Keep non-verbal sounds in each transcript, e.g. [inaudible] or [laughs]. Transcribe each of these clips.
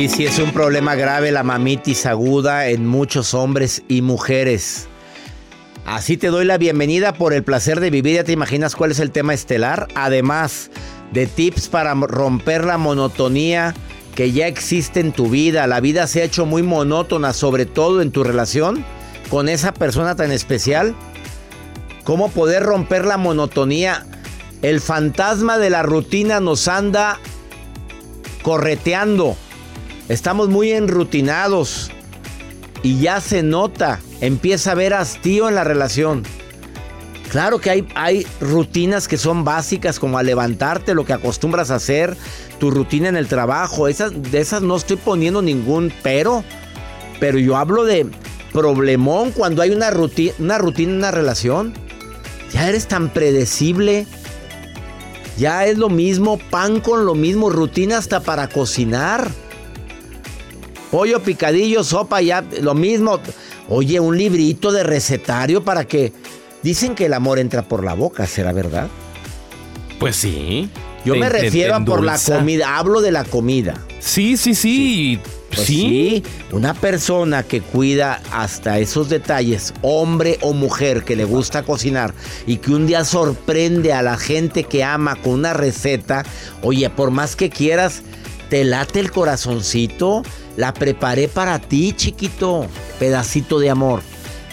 Sí, sí es un problema grave la mamitis aguda en muchos hombres y mujeres. Así te doy la bienvenida por el placer de vivir. Ya te imaginas cuál es el tema estelar. Además de tips para romper la monotonía que ya existe en tu vida. La vida se ha hecho muy monótona, sobre todo en tu relación con esa persona tan especial. ¿Cómo poder romper la monotonía? El fantasma de la rutina nos anda correteando. Estamos muy enrutinados y ya se nota, empieza a haber hastío en la relación. Claro que hay, hay rutinas que son básicas como a levantarte, lo que acostumbras a hacer, tu rutina en el trabajo, esas, de esas no estoy poniendo ningún pero, pero yo hablo de problemón cuando hay una rutina, una rutina en una relación. Ya eres tan predecible, ya es lo mismo, pan con lo mismo, rutina hasta para cocinar. Pollo picadillo, sopa, ya lo mismo. Oye, un librito de recetario para que... Dicen que el amor entra por la boca, ¿será verdad? Pues sí. Yo me refiero a por la comida, hablo de la comida. Sí, sí, sí. Pues sí. Una persona que cuida hasta esos detalles, hombre o mujer que le gusta cocinar y que un día sorprende a la gente que ama con una receta, oye, por más que quieras, te late el corazoncito, la preparé para ti, chiquito, pedacito de amor.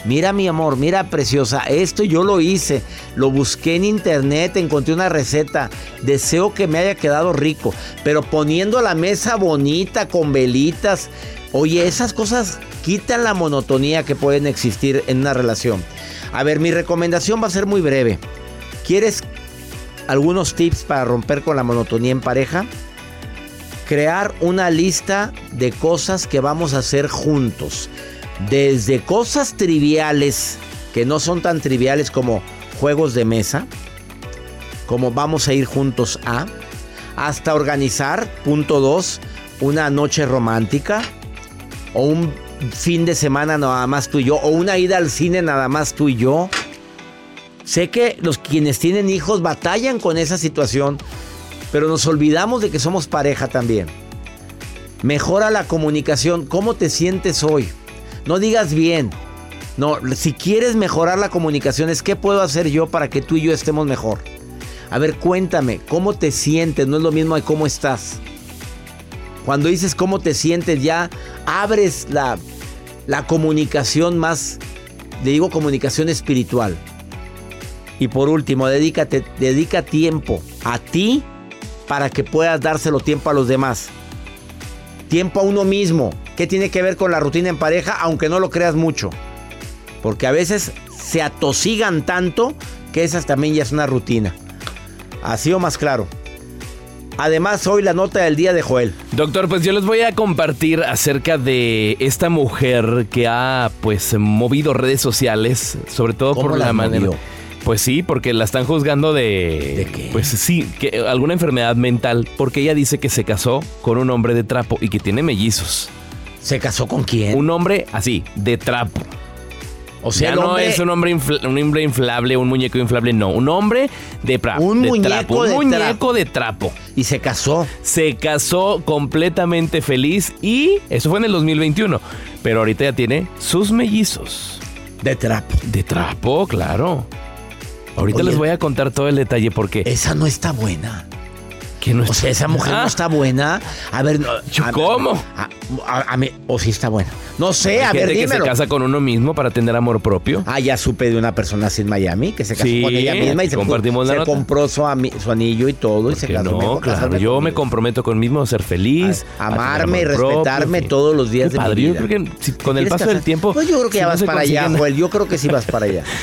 Mira mi amor, mira preciosa, esto yo lo hice, lo busqué en internet, encontré una receta, deseo que me haya quedado rico, pero poniendo la mesa bonita con velitas, oye, esas cosas quitan la monotonía que pueden existir en una relación. A ver, mi recomendación va a ser muy breve. ¿Quieres algunos tips para romper con la monotonía en pareja? Crear una lista de cosas que vamos a hacer juntos. Desde cosas triviales, que no son tan triviales como juegos de mesa, como vamos a ir juntos a, hasta organizar, punto dos, una noche romántica o un fin de semana nada más tú y yo, o una ida al cine nada más tú y yo. Sé que los quienes tienen hijos batallan con esa situación, pero nos olvidamos de que somos pareja también. Mejora la comunicación. ¿Cómo te sientes hoy? No digas bien. No, si quieres mejorar la comunicación es qué puedo hacer yo para que tú y yo estemos mejor. A ver, cuéntame, ¿cómo te sientes? No es lo mismo de cómo estás. Cuando dices cómo te sientes ya abres la, la comunicación más, le digo comunicación espiritual. Y por último, dedica tiempo a ti para que puedas dárselo tiempo a los demás. Tiempo a uno mismo. ¿Qué tiene que ver con la rutina en pareja? Aunque no lo creas mucho. Porque a veces se atosigan tanto que esa también ya es una rutina. Así o más claro. Además, hoy la nota del día de Joel. Doctor, pues yo les voy a compartir acerca de esta mujer que ha pues movido redes sociales, sobre todo ¿Cómo por la manera. movió? Pues sí, porque la están juzgando de. ¿De qué? Pues sí, que alguna enfermedad mental, porque ella dice que se casó con un hombre de trapo y que tiene mellizos. ¿Se casó con quién? Un hombre así, de trapo. o sea, ya el no hombre- es un hombre, infla- un hombre inflable, un muñeco inflable, no. Un hombre de, pra- Un de muñeco trapo. Un muñeco trapo. de trapo. Y se casó. Se casó completamente feliz y eso fue en el 2021. Pero ahorita ya tiene sus mellizos. De trapo. De trapo, claro. Ahorita Oye. les voy a contar todo el detalle porque... Esa no está buena. Que no O sea, esa mujer Ah, no está buena. A ver, no, a- ¿cómo? O sí está buena. No sé, Hay a ver, gente que se dímelo. casa con uno mismo para tener amor propio. Ah, ya supe de una persona así en Miami que se casó Sí, con ella misma y se, compartimos se compró su, su anillo y todo y se casó. no, Mejor claro. Yo me comprometo conmigo a ser feliz. A- a tener amarme y propio, respetarme todos los días de mi padre. Yo vida. creo que si- ¿Te con el paso del tiempo. Pues yo creo que si ya vas para allá, Joel. Yo creo que sí vas para allá. [laughs]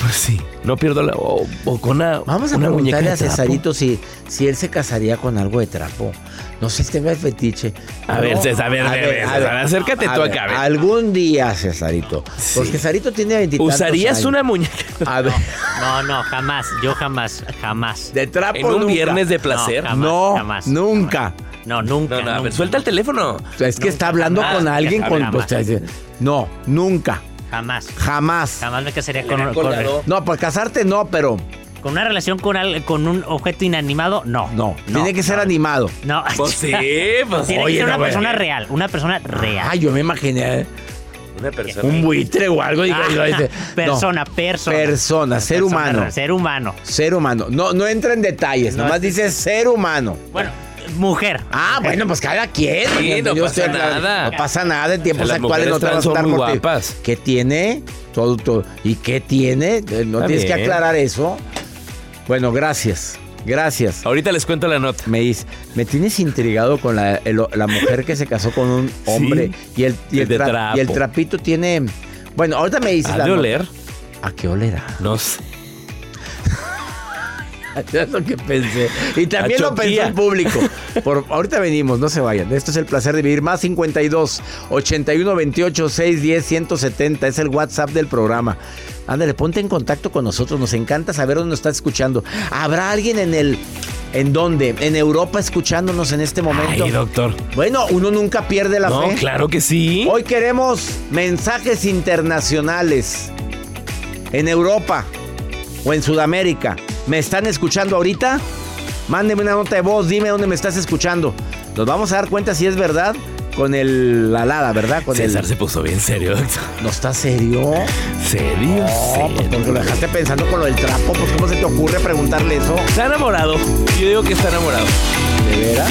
Pues sí, no pierdo la. O, o con una. Vamos a una preguntarle de a. Cesarito si, si él se casaría con algo de trapo. No sé si tenga el fetiche. A ver, César, a ver, a ver, César, acércate tú acá, a. Algún día, Cesarito. Sí. Porque Cesarito tiene 20 ¿Usarías una muñeca [laughs] A ver, No, no, jamás. Yo jamás, jamás. de trapo en un nunca. viernes de placer? No, jamás, No, jamás. nunca. No, nunca. No, no, a ver, nunca, suelta el teléfono. Es que está hablando jamás, con alguien con... sea, no, nunca. Jamás. Jamás. Jamás me casaría con, con. No, para casarte no, pero con una relación con, al- con un objeto inanimado. No. no. tiene que ser animado. No. [laughs] Pues sí, pues Tiene Oye, que ser una no, persona güey. real. Una persona real. Ay, yo me imaginé Una persona. un buitre o algo. digo, Ah, dice, persona, no. persona. Persona, ser Persona humano. Ser humano. Ser humano. No, no entra en detalles, No, nomás es- dice ser humano. Bueno, mujer. Ah, bueno, pues cada quien. Sí, no pasa estoy nada. No pasa nada en tiempos Las actuales. No mujeres te vas a guapas. ¿Qué tiene? Todo, todo. ¿Y qué tiene? Eh, No Está tienes que aclarar eso. Bueno, gracias. Gracias. Ahorita les cuento la nota. Me dice, me tienes intrigado con la, el- la mujer que se casó con un hombre y, el, y, el tra- y el trapito tiene... Bueno, ahorita me dices... ¿Ha la de nota. oler? ¿A qué olerá? No sé. Es lo que pensé. Y también lo pensó el público. Por, ahorita venimos, no se vayan. Esto es el placer de vivir. Más 52 81 28 610 170. Es el WhatsApp del programa. Ándale, ponte en contacto con nosotros. Nos encanta saber dónde nos estás escuchando. ¿Habrá alguien en el. ¿En dónde? ¿En Europa escuchándonos en este momento? Ay, doctor. Bueno, uno nunca pierde la No, fe. claro que sí. Hoy queremos mensajes internacionales. En Europa o en Sudamérica. ¿Me están escuchando ahorita? Mándeme una nota de voz, dime dónde me estás escuchando. Nos vamos a dar cuenta si es verdad con el la alada, ¿verdad? Con César el se puso bien serio, doctor. ¿No está serio? ¿Serio? No, pues serio. porque lo dejaste pensando con lo del trapo, pues ¿cómo se te ocurre preguntarle eso? Está enamorado. Yo digo que está enamorado. ¿De veras?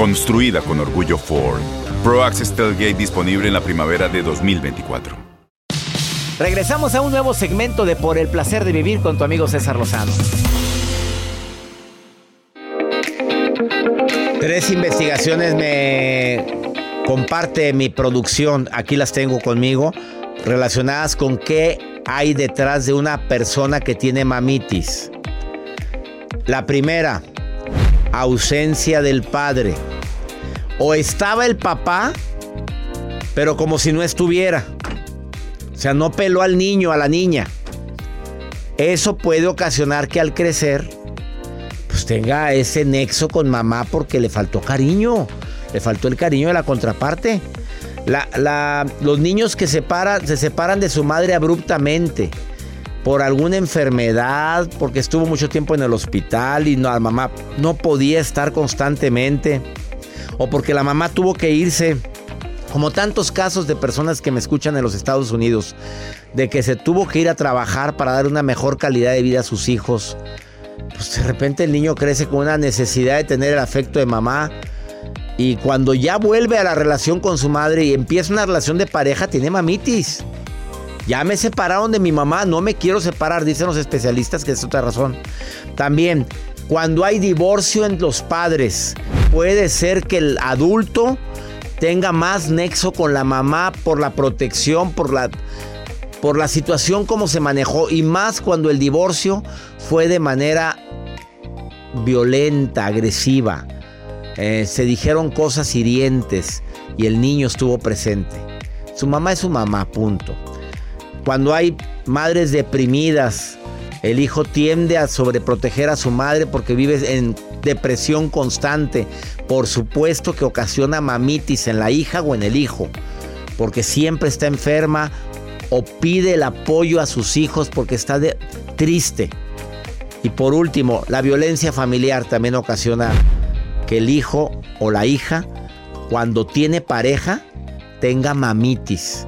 Construida con orgullo Ford. Pro Access Tailgate disponible en la primavera de 2024. Regresamos a un nuevo segmento de Por el placer de vivir con tu amigo César Lozano. Tres investigaciones me comparte mi producción, aquí las tengo conmigo, relacionadas con qué hay detrás de una persona que tiene mamitis. La primera, ausencia del padre. O estaba el papá, pero como si no estuviera. O sea, no peló al niño, a la niña. Eso puede ocasionar que al crecer, pues tenga ese nexo con mamá porque le faltó cariño. Le faltó el cariño de la contraparte. los niños que separan, se separan de su madre abruptamente por alguna enfermedad, porque estuvo mucho tiempo en el hospital y no, la mamá no podía estar constantemente, o porque la mamá tuvo que irse, como tantos casos de personas que me escuchan en los Estados Unidos, de que se tuvo que ir a trabajar para dar una mejor calidad de vida a sus hijos. Pues de repente el niño crece con una necesidad de tener el afecto de mamá. Y cuando ya vuelve a la relación con su madre y empieza una relación de pareja, tiene mamitis. Ya me separaron de mi mamá, no me quiero separar, dicen los especialistas que es otra razón. También, cuando hay divorcio entre los padres, puede ser que el adulto tenga más nexo con la mamá por la protección, por la, por la situación como se manejó y más cuando el divorcio fue de manera violenta, agresiva. Eh, se dijeron cosas hirientes y el niño estuvo presente. Su mamá es su mamá, punto. Cuando hay madres deprimidas, el hijo tiende a sobreproteger a su madre porque vive en depresión constante. Por supuesto que ocasiona mamitis en la hija o en el hijo, porque siempre está enferma o pide el apoyo a sus hijos porque está triste. Y por último, la violencia familiar también ocasiona que el hijo o la hija, cuando tiene pareja, tenga mamitis.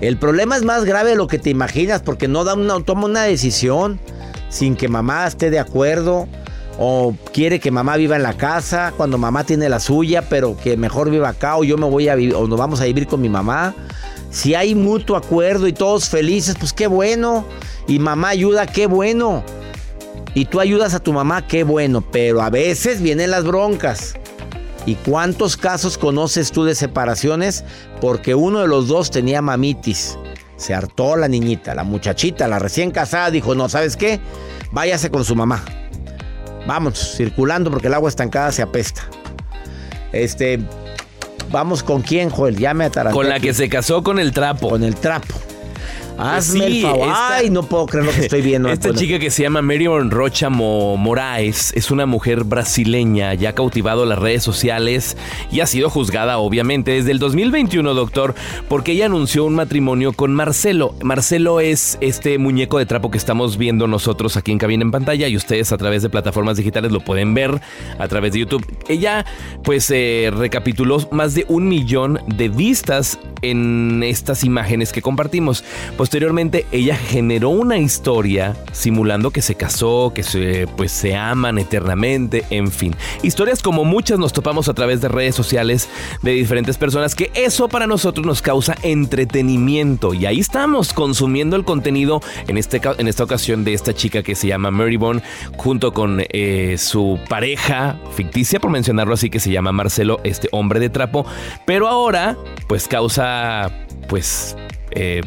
El problema es más grave de lo que te imaginas porque no da una, toma una decisión sin que mamá esté de acuerdo o quiere que mamá viva en la casa cuando mamá tiene la suya, pero que mejor viva acá o yo me voy a vivir o nos vamos a vivir con mi mamá. Si hay mutuo acuerdo y todos felices, pues qué bueno. Y mamá ayuda, qué bueno. Y tú ayudas a tu mamá, qué bueno. Pero a veces vienen las broncas. ¿Y cuántos casos conoces tú de separaciones? Porque uno de los dos tenía mamitis. Se hartó la niñita, la muchachita, la recién casada, dijo, no, ¿sabes qué? Váyase con su mamá. Vamos, circulando porque el agua estancada se apesta. Este, vamos con quién, Joel, ya me ataranté. Con la que se casó con el trapo. Con el trapo. Hazme el favor. Ay, no puedo creer lo que estoy viendo. Esta chica que se llama Marion Rocha Moraes es una mujer brasileña, ya ha cautivado las redes sociales y ha sido juzgada, obviamente, desde el 2021, doctor, porque ella anunció un matrimonio con Marcelo. Marcelo es este muñeco de trapo que estamos viendo nosotros aquí en cabina en pantalla y ustedes a través de plataformas digitales lo pueden ver a través de YouTube. Ella, pues, eh, recapituló más de un millón de vistas en estas imágenes que compartimos. Posteriormente, ella generó una historia simulando que se casó, que se, pues, se aman eternamente, en fin. Historias como muchas nos topamos a través de redes sociales de diferentes personas, que eso para nosotros nos causa entretenimiento. Y ahí estamos consumiendo el contenido en, este, en esta ocasión de esta chica que se llama Mary Bond, junto con eh, su pareja ficticia, por mencionarlo así, que se llama Marcelo, este hombre de trapo. Pero ahora, pues causa, pues... Eh,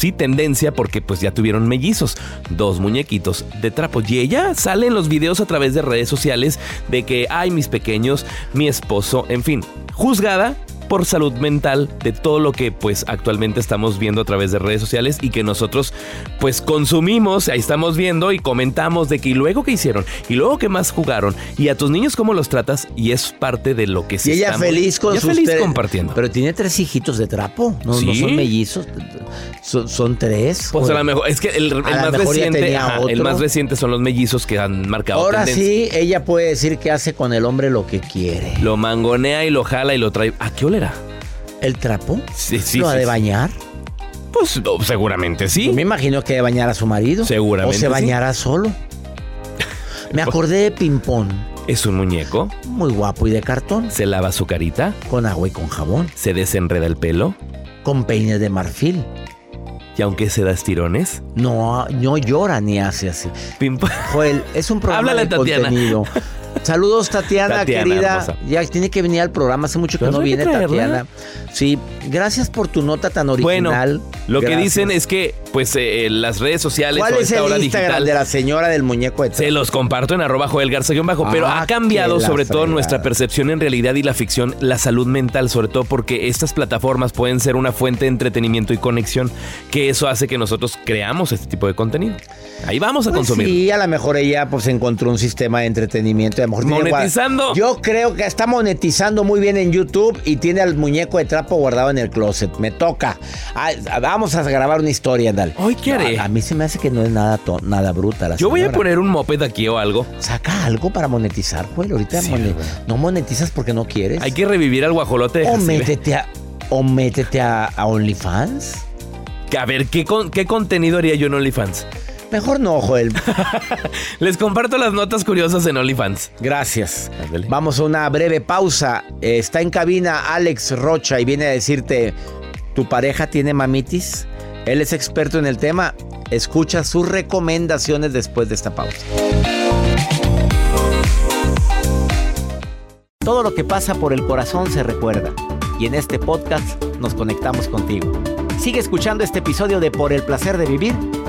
sí tendencia porque pues ya tuvieron mellizos, dos muñequitos de trapo. Y ella sale en los videos a través de redes sociales de que, ay, mis pequeños, mi esposo, en fin, juzgada por salud mental de todo lo que pues actualmente estamos viendo a través de redes sociales y que nosotros pues consumimos, ahí estamos viendo y comentamos de que y luego qué hicieron y luego qué más jugaron y a tus niños cómo los tratas y es parte de lo que se Y ella feliz con ella feliz compartiendo. Pero tiene tres hijitos de trapo, no, son mellizos, son, tres. Pues a lo mejor es que el, más reciente, el más reciente son los mellizos que han marcado Ahora sí, ella puede decir que hace con el hombre lo que quiere. Lo mangonea y lo jala y lo trae. ¿A qué ¿El trapo? Sí, sí. ¿Lo ha de bañar? Pues seguramente sí. me imagino que de bañar a su marido. Seguramente. O se bañará solo. Me acordé de Pimpón. Es un muñeco. Muy guapo y de cartón. Se lava su carita. Con agua y con jabón. Se desenreda el pelo. Con peines de marfil. Y aunque se da estirones. No, no llora ni hace así. Pimpón. Joel, es un [laughs] programa de contenido. [laughs] Saludos, Tatiana, Tatiana, querida. hermosa. Ya tiene que venir al programa. Hace mucho que no que viene. Tatiana. Sí, gracias por tu nota tan Bueno, original. lo que dicen es que, pues, eh, las redes sociales ¿Cuál o es esta el hora Instagram digital de la señora del muñeco de se los comparto en arroba Joel Garza bajo, pero Ah, ha cambiado sobre todo nuestra percepción en realidad y la ficción, la salud mental, sobre todo porque estas plataformas pueden ser una fuente de entretenimiento y conexión, que eso hace que nosotros creamos este tipo de contenido. Ahí vamos a Pues consumir. Sí, a lo mejor ella pues encontró un sistema de entretenimiento. a lo mejor tiene Monetizando. Yo creo que está monetizando muy bien en YouTube y tiene al muñeco de trapo guardado en el closet. Me toca. Ah, vamos a grabar una historia, dale. Hoy qué haré? a, a mí se me hace que no es nada, to- nada bruta la Yo voy a poner un moped aquí o algo. Saca algo para monetizar, güey. Ahorita Sí, no monetizas porque no quieres. Hay que revivir al guajolote o métete a, o métete a, a OnlyFans. A ver, ¿qué, con- ¿qué contenido haría yo en OnlyFans? Mejor no, Joel. [laughs] Les comparto las notas curiosas en OnlyFans. Gracias. Ándale. Vamos a una breve pausa. Eh, Está en cabina Alex Rocha y viene a decirte, ¿tu pareja tiene mamitis? Él es experto en el tema. Escucha sus recomendaciones después de esta pausa. Todo lo que pasa por el corazón se recuerda. Y en este podcast nos conectamos contigo. Sigue escuchando este episodio de Por el placer de vivir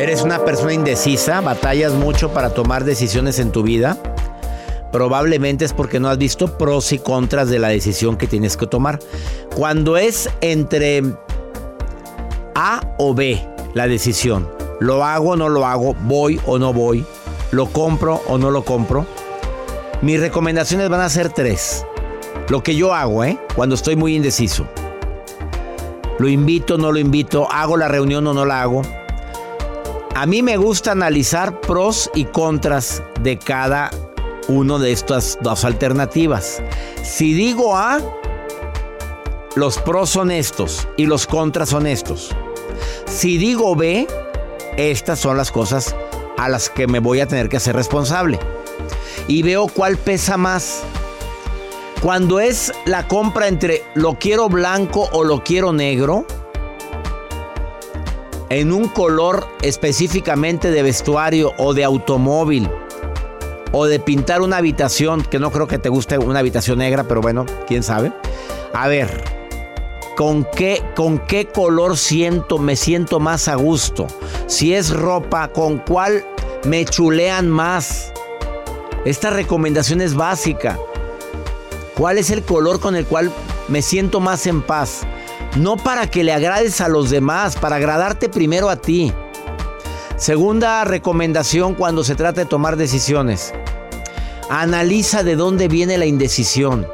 ¿Eres una persona indecisa? ¿Batallas mucho para tomar decisiones en tu vida? Probablemente es porque no has visto pros y contras de la decisión que tienes que tomar. Cuando es entre A o B la decisión, lo hago o no lo hago, voy o no voy, lo compro o no lo compro, mis recomendaciones van a ser tres. Lo que yo hago, ¿eh? Cuando estoy muy indeciso. Lo invito, no lo invito, hago la reunión o no la hago. A mí me gusta analizar pros y contras de cada uno de estas dos alternativas. Si digo A, los pros son estos y los contras son estos. Si digo B, estas son las cosas a las que me voy a tener que hacer responsable. Y veo cuál pesa más. Cuando es la compra entre lo quiero blanco o lo quiero negro, en un color específicamente de vestuario o de automóvil, o de pintar una habitación, que no creo que te guste una habitación negra, pero bueno, quién sabe. A ver, ¿con qué, con qué color siento, me siento más a gusto? Si es ropa, ¿con cuál me chulean más? Esta recomendación es básica. ¿Cuál es el color con el cual me siento más en paz? No para que le agrades a los demás, para agradarte primero a ti. Segunda recomendación cuando se trata de tomar decisiones. Analiza de dónde viene la indecisión.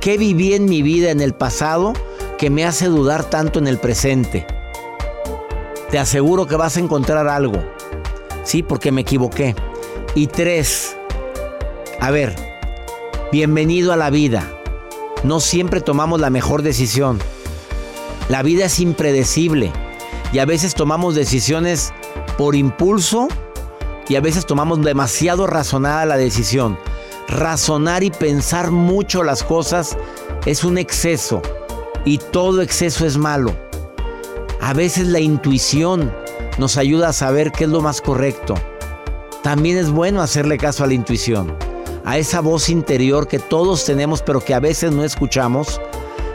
¿Qué viví en mi vida en el pasado que me hace dudar tanto en el presente? Te aseguro que vas a encontrar algo. Sí, porque me equivoqué. Y tres, a ver, bienvenido a la vida. No siempre tomamos la mejor decisión. La vida es impredecible y a veces tomamos decisiones por impulso y a veces tomamos demasiado razonada la decisión. Razonar y pensar mucho las cosas es un exceso y todo exceso es malo. A veces la intuición nos ayuda a saber qué es lo más correcto. También es bueno hacerle caso a la intuición, a esa voz interior que todos tenemos pero que a veces no escuchamos,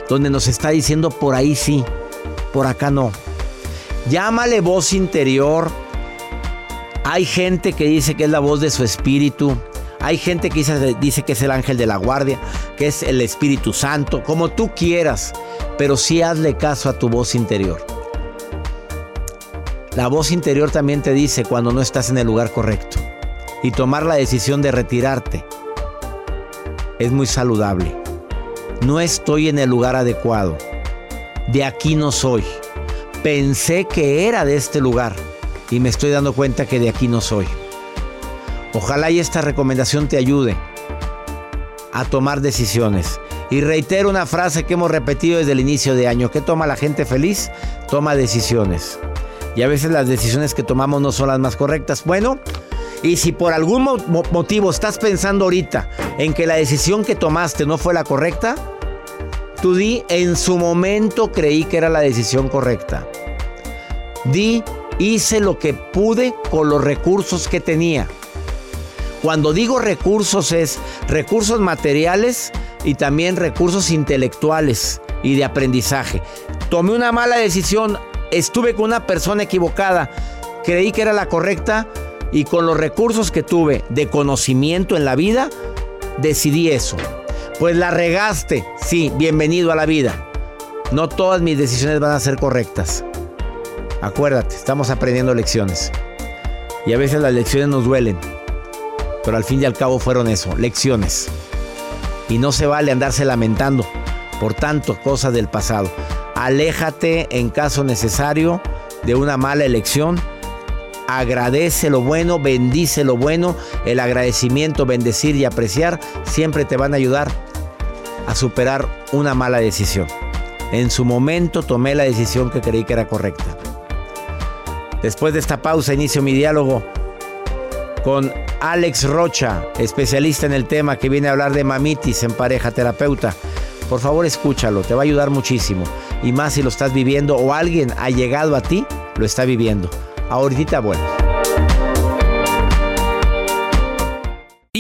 donde nos está diciendo por ahí sí, por acá no. Llámale voz interior. Hay gente que dice que es la voz de su espíritu. Hay gente que dice, que es el ángel de la guardia, que es el Espíritu Santo, como tú quieras, pero sí hazle caso a tu voz interior. La voz interior también te dice cuando no estás en el lugar correcto. Y tomar la decisión de retirarte es muy saludable. No estoy en el lugar adecuado. De aquí no soy. Pensé que era de este lugar y me estoy dando cuenta que de aquí no soy. Ojalá y esta recomendación te ayude a tomar decisiones. Y reitero una frase que hemos repetido desde el inicio de año. ¿Qué toma la gente feliz? Toma decisiones. Y a veces las decisiones que tomamos no son las más correctas. Bueno, y si por algún motivo estás pensando ahorita en que la decisión que tomaste no fue la correcta, tú di, en su momento creí que era la decisión correcta. Di, hice lo que pude con los recursos que tenía. Cuando digo recursos es recursos materiales y también recursos intelectuales y de aprendizaje. Tomé una mala decisión, estuve con una persona equivocada, creí que era la correcta y con los recursos que tuve de conocimiento en la vida, decidí eso. Pues la regaste, sí, bienvenido a la vida. No todas mis decisiones van a ser correctas. Acuérdate, estamos aprendiendo lecciones. Y a veces las lecciones nos duelen. Pero al fin y al cabo fueron eso, lecciones. Y no se vale andarse lamentando por tanto cosas del pasado. Aléjate en caso necesario de una mala elección. Agradece lo bueno, bendice lo bueno. El agradecimiento, bendecir y apreciar siempre te van a ayudar a superar una mala decisión. En su momento tomé la decisión que creí que era correcta. Después de esta pausa inicio mi diálogo con Alex Rocha, especialista en el tema que viene a hablar de mamitis en pareja terapeuta. Por favor, escúchalo, te va a ayudar muchísimo. Y más si lo estás viviendo o alguien ha llegado a ti, lo está viviendo. Ahorita bueno.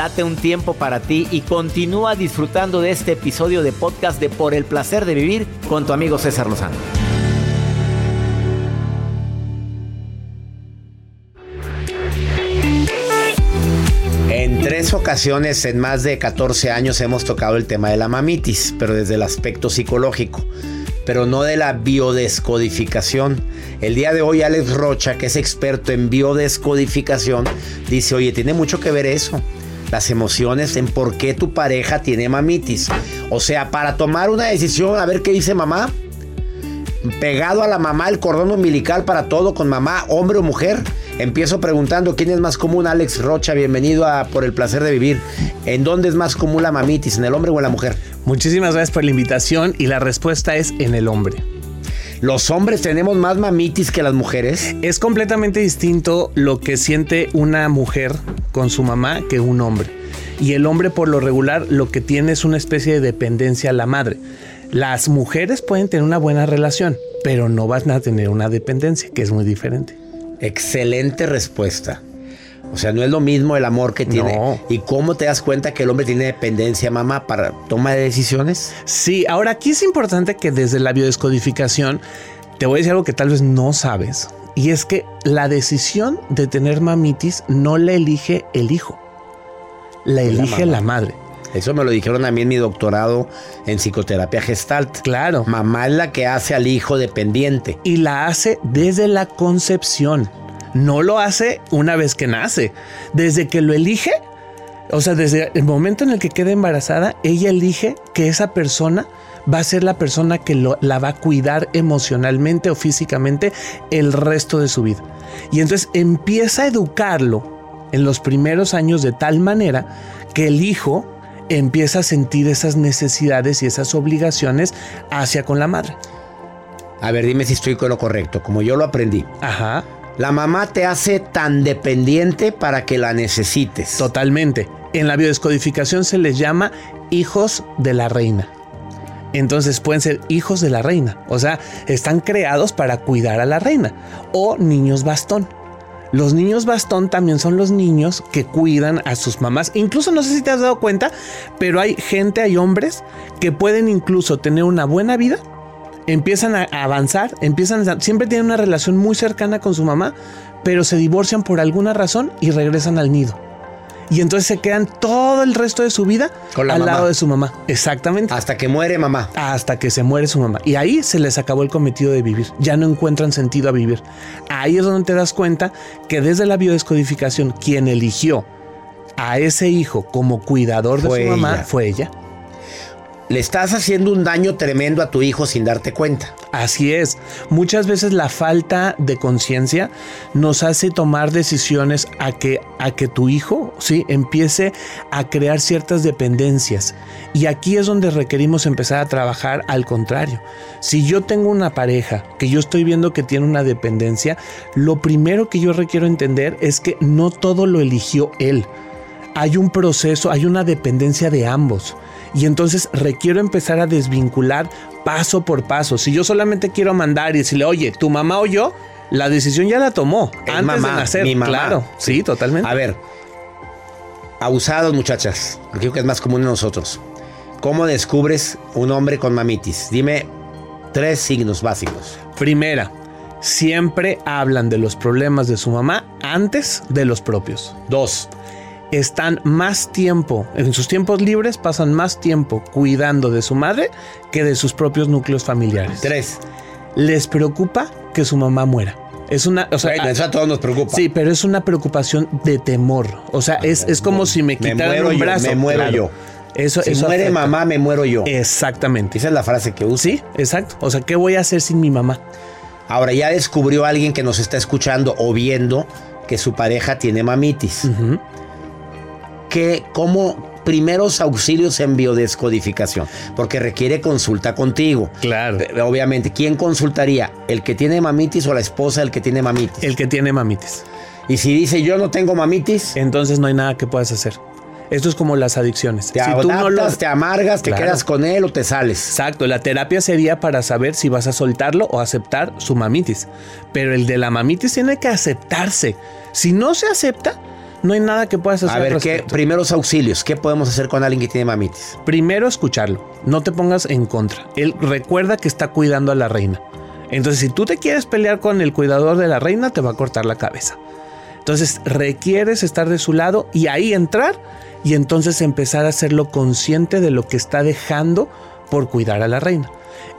Date un tiempo para ti y continúa disfrutando de este episodio de podcast de Por el placer de vivir con tu amigo César Lozano. En tres ocasiones en más de 14 años hemos tocado el tema de la mamitis, pero desde el aspecto psicológico, pero no de la biodescodificación. El día de hoy Alex Rocha, que es experto en biodescodificación, dice, oye, tiene mucho que ver eso las emociones en por qué tu pareja tiene mamitis. O sea, para tomar una decisión, a ver qué dice mamá. Pegado a la mamá el cordón umbilical para todo con mamá, hombre o mujer. Empiezo preguntando quién es más común, Alex Rocha, bienvenido a Por el placer de vivir. ¿En dónde es más común la mamitis, en el hombre o en la mujer? Muchísimas gracias por la invitación y la respuesta es en el hombre. ¿Los hombres tenemos más mamitis que las mujeres? Es completamente distinto lo que siente una mujer con su mamá que un hombre. Y el hombre por lo regular lo que tiene es una especie de dependencia a la madre. Las mujeres pueden tener una buena relación, pero no van a tener una dependencia, que es muy diferente. Excelente respuesta. O sea, no es lo mismo el amor que tiene. ¿Y cómo te das cuenta que el hombre tiene dependencia, mamá, para toma de decisiones? Sí, ahora aquí es importante que desde la biodescodificación te voy a decir algo que tal vez no sabes. Y es que la decisión de tener mamitis no la elige el hijo, la elige la, madre. Eso me lo dijeron a mí en mi doctorado en psicoterapia gestalt. Claro. Mamá es la que hace al hijo dependiente. Y la hace desde la concepción no lo hace una vez que nace. Desde que lo elige, o sea, desde el momento en el que queda embarazada, ella elige que esa persona va a ser la persona que la va a cuidar emocionalmente o físicamente el resto de su vida. Y entonces empieza a educarlo en los primeros años de tal manera que el hijo empieza a sentir esas necesidades y esas obligaciones hacia con la madre. A ver, dime si estoy con lo correcto, como yo lo aprendí. Ajá. La mamá te hace tan dependiente para que la necesites. Totalmente. En la biodescodificación se les llama hijos de la reina. Entonces pueden ser hijos de la reina, o sea, están creados para cuidar a la reina o niños bastón. Los niños bastón también son los niños que cuidan a sus mamás. Incluso no sé si te has dado cuenta, pero hay gente, hay hombres que pueden incluso tener una buena vida, empiezan a avanzar, empiezan a, siempre tienen una relación muy cercana con su mamá, pero se divorcian por alguna razón y regresan al nido. Y entonces se quedan todo el resto de su vida al lado de su mamá. Exactamente. Hasta que muere mamá. Hasta que se muere su mamá. Y ahí se les acabó el cometido de vivir. Ya no encuentran sentido a vivir. Ahí es donde te das cuenta que desde la biodescodificación, quien eligió a ese hijo como cuidador de su mamá fue ella le estás haciendo un daño tremendo a tu hijo sin darte cuenta. Así es. Muchas veces la falta de conciencia nos hace tomar decisiones a que, a que tu hijo ¿sí? empiece a crear ciertas dependencias. Y aquí es donde requerimos empezar a trabajar al contrario. Si yo tengo una pareja que yo estoy viendo que tiene una dependencia, lo primero que yo requiero entender es que no todo lo eligió él. Hay un proceso, hay una dependencia de ambos y entonces requiero empezar a desvincular paso por paso. Si yo solamente quiero mandar y decirle, oye, tu mamá o yo, la decisión ya la tomó antes de nacer. Mi mamá. Claro, sí, totalmente. A ver, abusados muchachas, creo que es más común en nosotros. ¿Cómo descubres un hombre con mamitis? Dime tres signos básicos. Primera, siempre hablan de los problemas de su mamá antes de los propios. Dos, están más tiempo, en sus tiempos libres pasan más tiempo cuidando de su madre que de sus propios núcleos familiares. Tres. Les preocupa que su mamá muera. Es una, o sea, eso a todos nos preocupa. Sí, pero es una preocupación de temor. O sea, es, es, como si me quitaran un brazo. me muero yo. Eso, si muere mamá, me muero yo. Exactamente. Esa es la frase que usa. Sí, exacto. O sea, ¿qué voy a hacer sin mi mamá? Ahora ya descubrió alguien que nos está escuchando o viendo que su pareja tiene mamitis que como primeros auxilios en biodescodificación, porque requiere consulta contigo. Claro. Eh, obviamente, ¿quién consultaría? ¿El que tiene mamitis o la esposa del que tiene mamitis? El que tiene mamitis. Y si dice yo no tengo mamitis, entonces no hay nada que puedas hacer. Esto es como las adicciones. Te si tú no lo... te amargas, te quedas con él o te sales. Exacto, la terapia sería para saber si vas a soltarlo o aceptar su mamitis. Pero el de la mamitis tiene que aceptarse. Si no se acepta, no hay nada que puedas hacer. A ver, ¿qué primeros auxilios? ¿Qué podemos hacer con alguien que tiene mamitis? Primero, escucharlo. No te pongas en contra. Él recuerda que está cuidando a la reina. Entonces, si tú te quieres pelear con el cuidador de la reina, te va a cortar la cabeza. Entonces, requieres estar de su lado y ahí entrar y entonces empezar a hacerlo consciente de lo que está dejando por cuidar a la reina.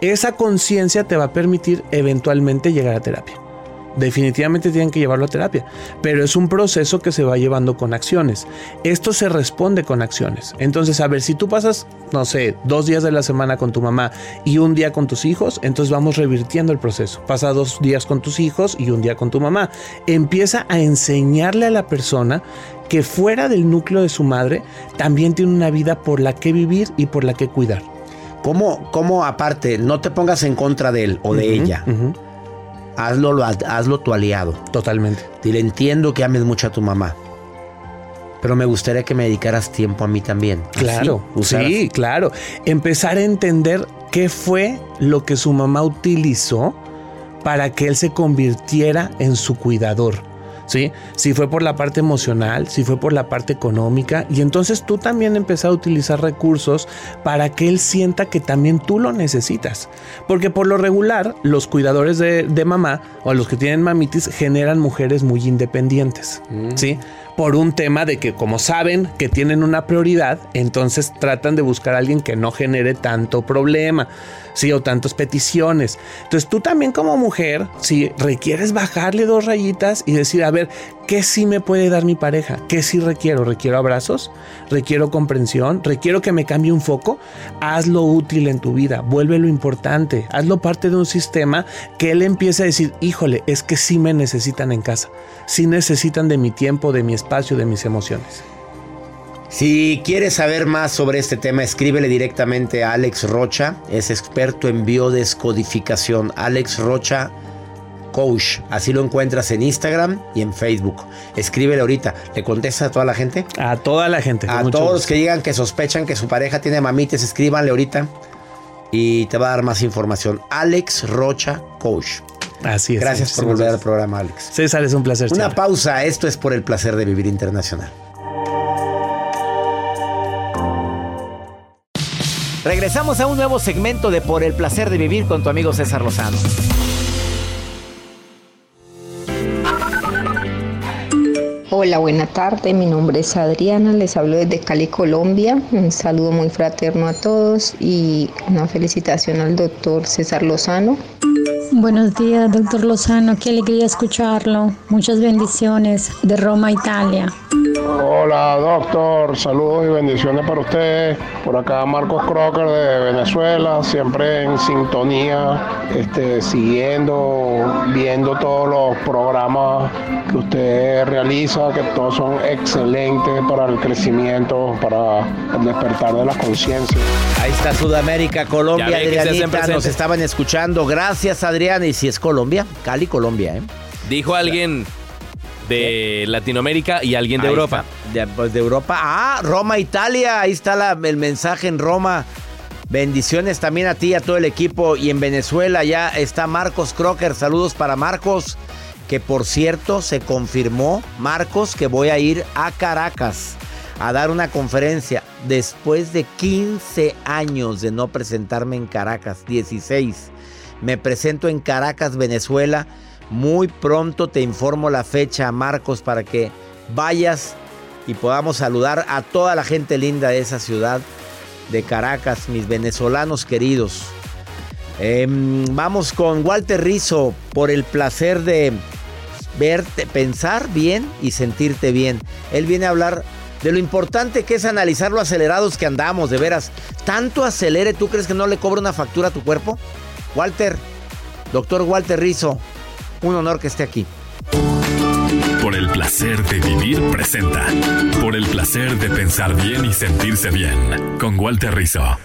Esa conciencia te va a permitir eventualmente llegar a terapia definitivamente tienen que llevarlo a terapia, pero es un proceso que se va llevando con acciones. Esto se responde con acciones. Entonces, a ver, si tú pasas, no sé, dos días de la semana con tu mamá y un día con tus hijos, entonces vamos revirtiendo el proceso. Pasa dos días con tus hijos y un día con tu mamá. Empieza a enseñarle a la persona que fuera del núcleo de su madre también tiene una vida por la que vivir y por la que cuidar. ¿Cómo, cómo aparte, no te pongas en contra de él o de ella? Hazlo, hazlo tu aliado. Totalmente. Dile, entiendo que ames mucho a tu mamá. Pero me gustaría que me dedicaras tiempo a mí también. Claro, sí, claro. Empezar a entender qué fue lo que su mamá utilizó para que él se convirtiera en su cuidador. Si fue por la parte emocional, si fue por la parte económica, y entonces tú también empezar a utilizar recursos para que él sienta que también tú lo necesitas. Porque por lo regular, los cuidadores de, mamá o los que tienen mamitis generan mujeres muy independientes, mm. ¿sí? Por un tema de que como saben que tienen una prioridad, entonces tratan de buscar a alguien que no genere tanto problema. ¿sí? O tantas peticiones. Entonces tú también como mujer, si requieres bajarle dos rayitas y decir, a ver, ¿qué sí me puede dar mi pareja? ¿Qué sí requiero? ¿Requiero abrazos? ¿Requiero comprensión? ¿Requiero que me cambie un foco? Hazlo útil en tu vida, vuélvelo importante, hazlo parte de un sistema que él empiece a decir, híjole, es que sí me necesitan en casa, sí necesitan de mi tiempo, de mi espacio, de mis emociones. Si quieres saber más sobre este tema, escríbele directamente a Alex Rocha, es experto en biodescodificación. Alex Rocha, Coach. Así lo encuentras en Instagram y en Facebook. Escríbele ahorita. ¿Le contesta a toda la gente? A toda la gente. A todos los que digan que sospechan que su pareja tiene mamites, escríbanle ahorita. Y te va a dar más información. Alex Rocha Coach. Así es. Gracias por volver al programa, Alex. César, es un placer. Una pausa. Esto es por el placer de vivir internacional. Regresamos a un nuevo segmento de Por el placer de vivir con tu amigo César Lozano. Hola, buena tarde. Mi nombre es Adriana. Les hablo desde Cali, Colombia. Un saludo muy fraterno a todos y una felicitación al doctor César Lozano. Buenos días, doctor Lozano. Qué alegría escucharlo. Muchas bendiciones de Roma, Italia. Hola, doctor. Saludos y bendiciones para usted. Por acá Marcos Crocker de Venezuela, siempre en sintonía, este, siguiendo, viendo todos los programas que usted realiza, que todos son excelentes para el crecimiento, para el despertar de la conciencia. Ahí está Sudamérica, Colombia, Ya ven que se hacen Adrianita, nos estaban escuchando. Gracias, Y si es Colombia, Cali, Colombia, ¿eh? Dijo alguien de Latinoamérica y alguien de Ahí Europa. De, pues de Europa. Ah, Roma, Italia. Ahí está la- el mensaje en Roma. Bendiciones también a ti y a todo el equipo. Y en Venezuela ya está Marcos Crocker. Saludos para Marcos. Que por cierto se confirmó, Marcos, que voy a ir a Caracas a dar una conferencia después de 15 años de no presentarme en Caracas. 16. Me presento en Caracas, Venezuela. Muy pronto te informo la fecha, Marcos, para que vayas y podamos saludar a toda la gente linda de esa ciudad de Caracas, mis venezolanos queridos. Em, vamos con Walter Rizzo por el placer de verte, pensar bien y sentirte bien. Él viene a hablar de lo importante que es analizar lo acelerados que andamos, de veras. ¿Tanto acelere tú crees que no le cobra una factura a tu cuerpo? Walter, doctor Walter Rizzo, un honor que esté aquí. Por el placer de vivir presenta. Por el placer de pensar bien y sentirse bien. Con Walter Rizzo.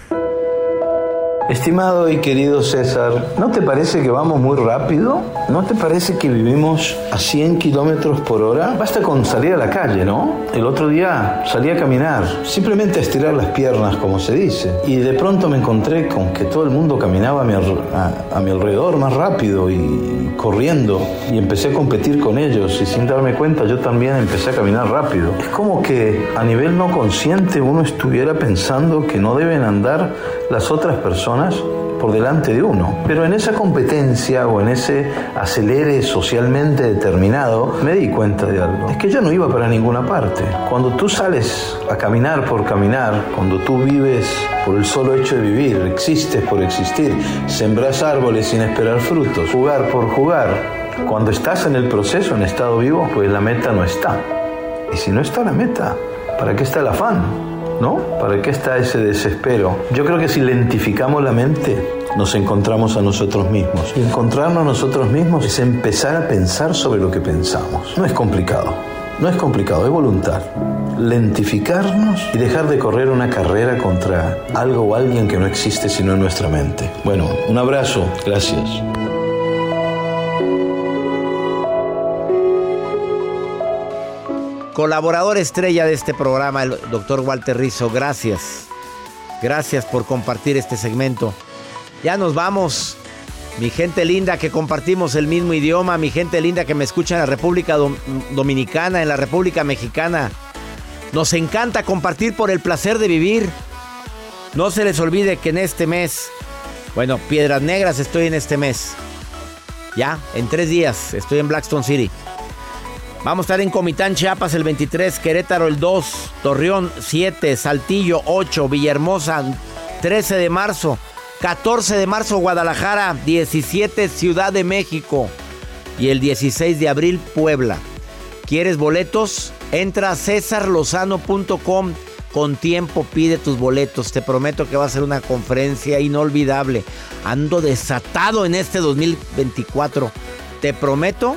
Estimado y querido César, ¿no te parece que vamos muy rápido? ¿No te parece que vivimos a 100 kilómetros por hora? Basta con salir a la calle, ¿no? El otro día salí a caminar, simplemente a estirar las piernas, como se dice, y de pronto me encontré con que todo el mundo caminaba a mi, a mi alrededor más rápido y corriendo, y empecé a competir con ellos, y sin darme cuenta yo también empecé a caminar rápido. Es como que a nivel no consciente uno estuviera pensando que no deben andar las otras personas por delante de uno. Pero en esa competencia o en ese acelere socialmente determinado, me di cuenta de algo. Es que yo no iba para ninguna parte. Cuando tú sales a caminar por caminar, cuando tú vives por el solo hecho de vivir, existes por existir, sembras árboles sin esperar frutos, jugar por jugar, cuando estás en el proceso, en estado vivo, pues la meta no está. Y si no está la meta, ¿para qué está el afán? ¿No? ¿Para qué está ese desespero? Yo creo que si lentificamos la mente, nos encontramos a nosotros mismos. Y encontrarnos a nosotros mismos es empezar a pensar sobre lo que pensamos. No es complicado. No es complicado, es voluntad. Lentificarnos y dejar de correr una carrera contra algo o alguien que no existe sino en nuestra mente. Bueno, un abrazo. Gracias. Colaborador estrella de este programa, el doctor Walter Rizzo. Gracias. Gracias por compartir este segmento. Ya nos vamos. Mi gente linda que compartimos el mismo idioma, mi gente linda que me escucha en la República Dom- Dominicana, en la República Mexicana. Nos encanta compartir por el placer de vivir. No se les olvide que en este mes, bueno, Piedras Negras estoy en este mes. Ya, en tres días estoy en Blackstone City. Vamos a estar en Comitán, Chiapas el 23, Querétaro el 2, Torreón 7, Saltillo 8, Villahermosa 13 de marzo, 14 de marzo Guadalajara, 17 Ciudad de México y el 16 de abril Puebla. ¿Quieres boletos? Entra a cesarlozano.com. Con tiempo pide tus boletos. Te prometo que va a ser una conferencia inolvidable. Ando desatado en este 2024. Te prometo